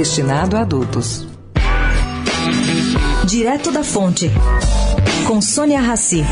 destinado a adultos. Direto da Fonte, com Sônia Rassi.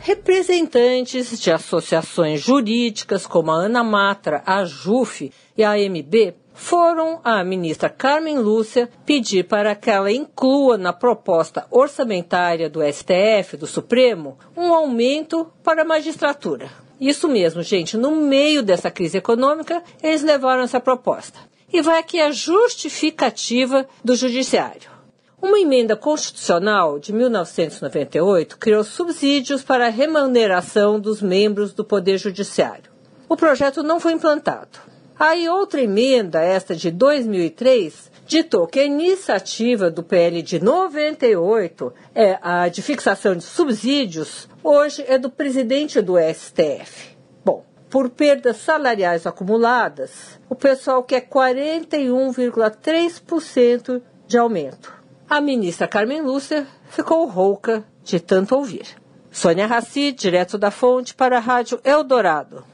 Representantes de associações jurídicas como a Ana Matra, a JUF e a AMB foram à ministra Carmen Lúcia pedir para que ela inclua na proposta orçamentária do STF, do Supremo, um aumento para a magistratura. Isso mesmo, gente, no meio dessa crise econômica, eles levaram essa proposta. E vai aqui a justificativa do Judiciário. Uma emenda constitucional de 1998 criou subsídios para a remuneração dos membros do Poder Judiciário. O projeto não foi implantado. Aí outra emenda, esta de 2003, ditou que a iniciativa do PL de 98, é a de fixação de subsídios, hoje é do presidente do STF. Bom, por perdas salariais acumuladas, o pessoal quer 41,3% de aumento. A ministra Carmen Lúcia ficou rouca de tanto ouvir. Sônia Raci, direto da fonte para a Rádio Eldorado.